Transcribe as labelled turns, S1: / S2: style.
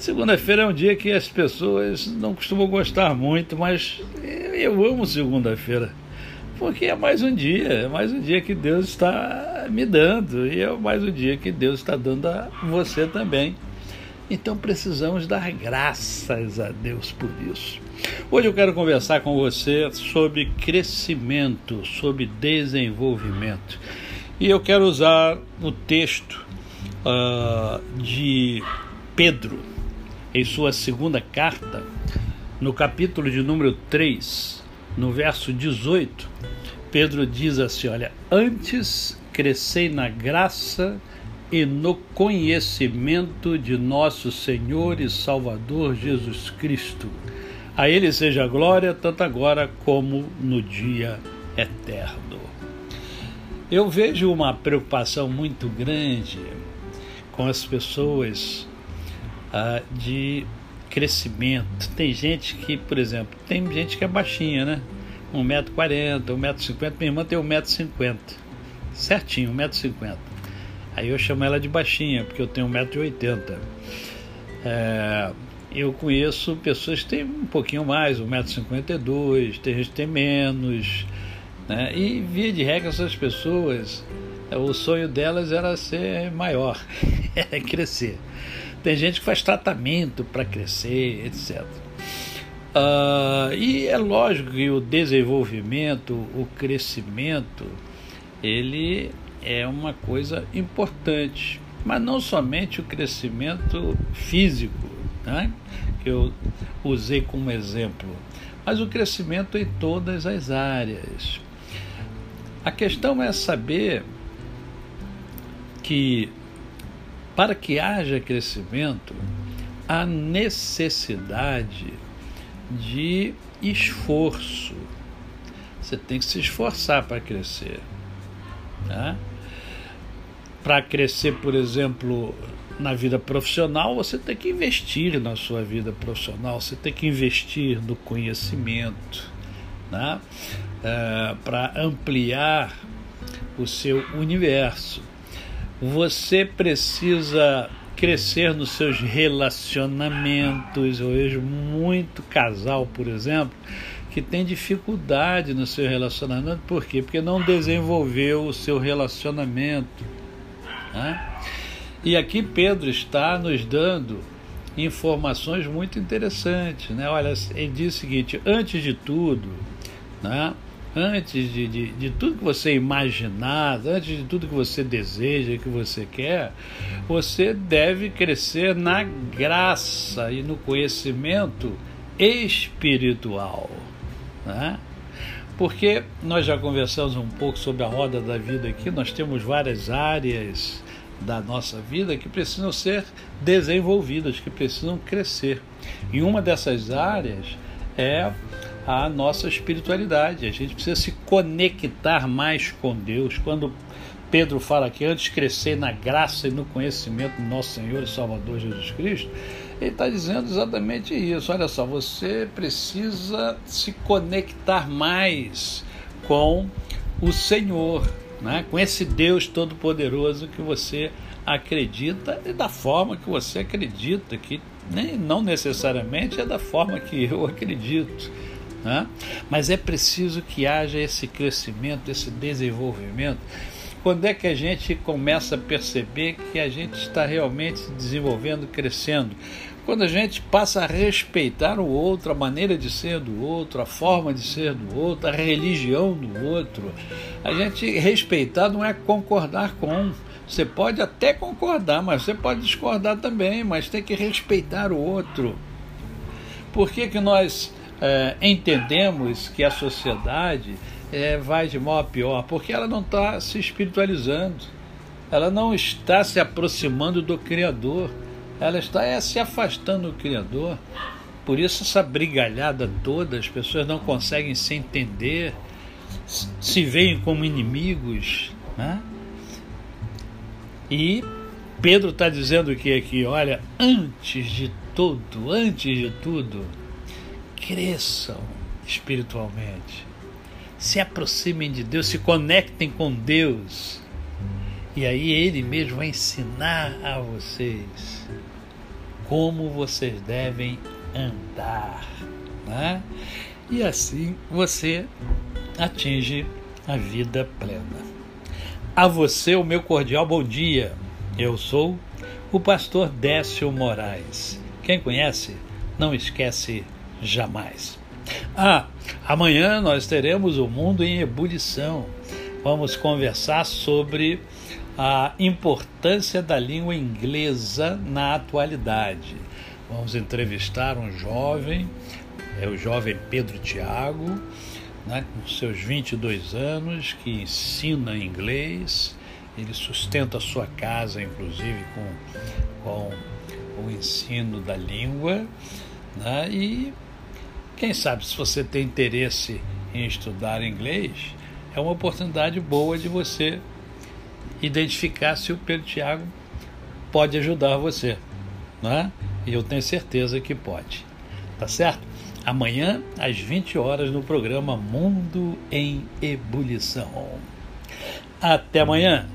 S1: Segunda-feira é um dia que as pessoas não costumam gostar muito, mas eu amo segunda-feira. Porque é mais um dia, é mais um dia que Deus está me dando, e é mais um dia que Deus está dando a você também. Então precisamos dar graças a Deus por isso. Hoje eu quero conversar com você sobre crescimento, sobre desenvolvimento. E eu quero usar o texto uh, de Pedro, em sua segunda carta, no capítulo de número 3, no verso 18, Pedro diz assim: Olha, antes crescei na graça e no conhecimento de nosso Senhor e Salvador Jesus Cristo. A Ele seja glória, tanto agora como no dia eterno. Eu vejo uma preocupação muito grande com as pessoas ah, de crescimento. Tem gente que, por exemplo, tem gente que é baixinha, né? 1,40m, 1,50m. Minha irmã tem 1,50m. Certinho, 1,50m. Aí eu chamo ela de baixinha, porque eu tenho 1,80m. É, eu conheço pessoas que têm um pouquinho mais, 1,52m, tem gente que tem menos. Né? E via de regra, essas pessoas, o sonho delas era ser maior, era crescer. Tem gente que faz tratamento para crescer, etc. Uh, ah, e é lógico que o desenvolvimento, o crescimento, ele é uma coisa importante, mas não somente o crescimento físico, né? que eu usei como exemplo, mas o crescimento em todas as áreas. A questão é saber que para que haja crescimento, há necessidade de esforço. Você tem que se esforçar para crescer. Tá? Para crescer, por exemplo, na vida profissional, você tem que investir na sua vida profissional, você tem que investir no conhecimento, né? É, para ampliar o seu universo você precisa crescer nos seus relacionamentos. Eu vejo muito casal, por exemplo, que tem dificuldade no seu relacionamento. Por quê? Porque não desenvolveu o seu relacionamento. Né? E aqui Pedro está nos dando informações muito interessantes. Né? Olha, ele diz o seguinte: antes de tudo, né? Antes de, de, de, tudo que você imaginar, antes de tudo que você deseja, que você quer, você deve crescer na graça e no conhecimento espiritual. Né? Porque nós já conversamos um pouco sobre a roda da vida aqui, nós temos várias áreas da nossa vida que precisam ser desenvolvidas, que precisam crescer. E uma dessas áreas é a nossa espiritualidade. A gente precisa se conectar mais com Deus. Quando Pedro fala que antes crescer na graça e no conhecimento do nosso Senhor e Salvador Jesus Cristo, ele está dizendo exatamente isso. Olha só, você precisa se conectar mais com o Senhor, né? com esse Deus Todo-Poderoso que você acredita e da forma que você acredita, que nem, não necessariamente é da forma que eu acredito. Né? Mas é preciso que haja esse crescimento, esse desenvolvimento. Quando é que a gente começa a perceber que a gente está realmente se desenvolvendo, crescendo? Quando a gente passa a respeitar o outro, a maneira de ser do outro, a forma de ser do outro, a religião do outro. A gente respeitar não é concordar com. Você pode até concordar, mas você pode discordar também, mas tem que respeitar o outro. Por que, que nós é, entendemos que a sociedade é, vai de mal a pior, porque ela não está se espiritualizando, ela não está se aproximando do Criador, ela está é, se afastando do Criador. por isso essa brigalhada toda, as pessoas não conseguem se entender, se veem como inimigos. Né? E Pedro está dizendo que aqui, olha, antes de tudo, antes de tudo, cresçam espiritualmente, se aproximem de Deus, se conectem com Deus. E aí Ele mesmo vai ensinar a vocês como vocês devem andar. Né? E assim você atinge a vida plena. A você, o meu cordial bom dia. Eu sou o pastor Décio Moraes. Quem conhece, não esquece jamais. Ah, amanhã nós teremos o Mundo em Ebulição. Vamos conversar sobre a importância da língua inglesa na atualidade. Vamos entrevistar um jovem, é o jovem Pedro Tiago, né, com seus 22 anos, que ensina inglês. Ele sustenta a sua casa, inclusive, com, com o ensino da língua. Né, e quem sabe, se você tem interesse em estudar inglês, é uma oportunidade boa de você identificar se o Pedro Tiago pode ajudar você. Né? E eu tenho certeza que pode. Tá certo? Amanhã, às 20 horas, no programa Mundo em Ebulição. Até amanhã!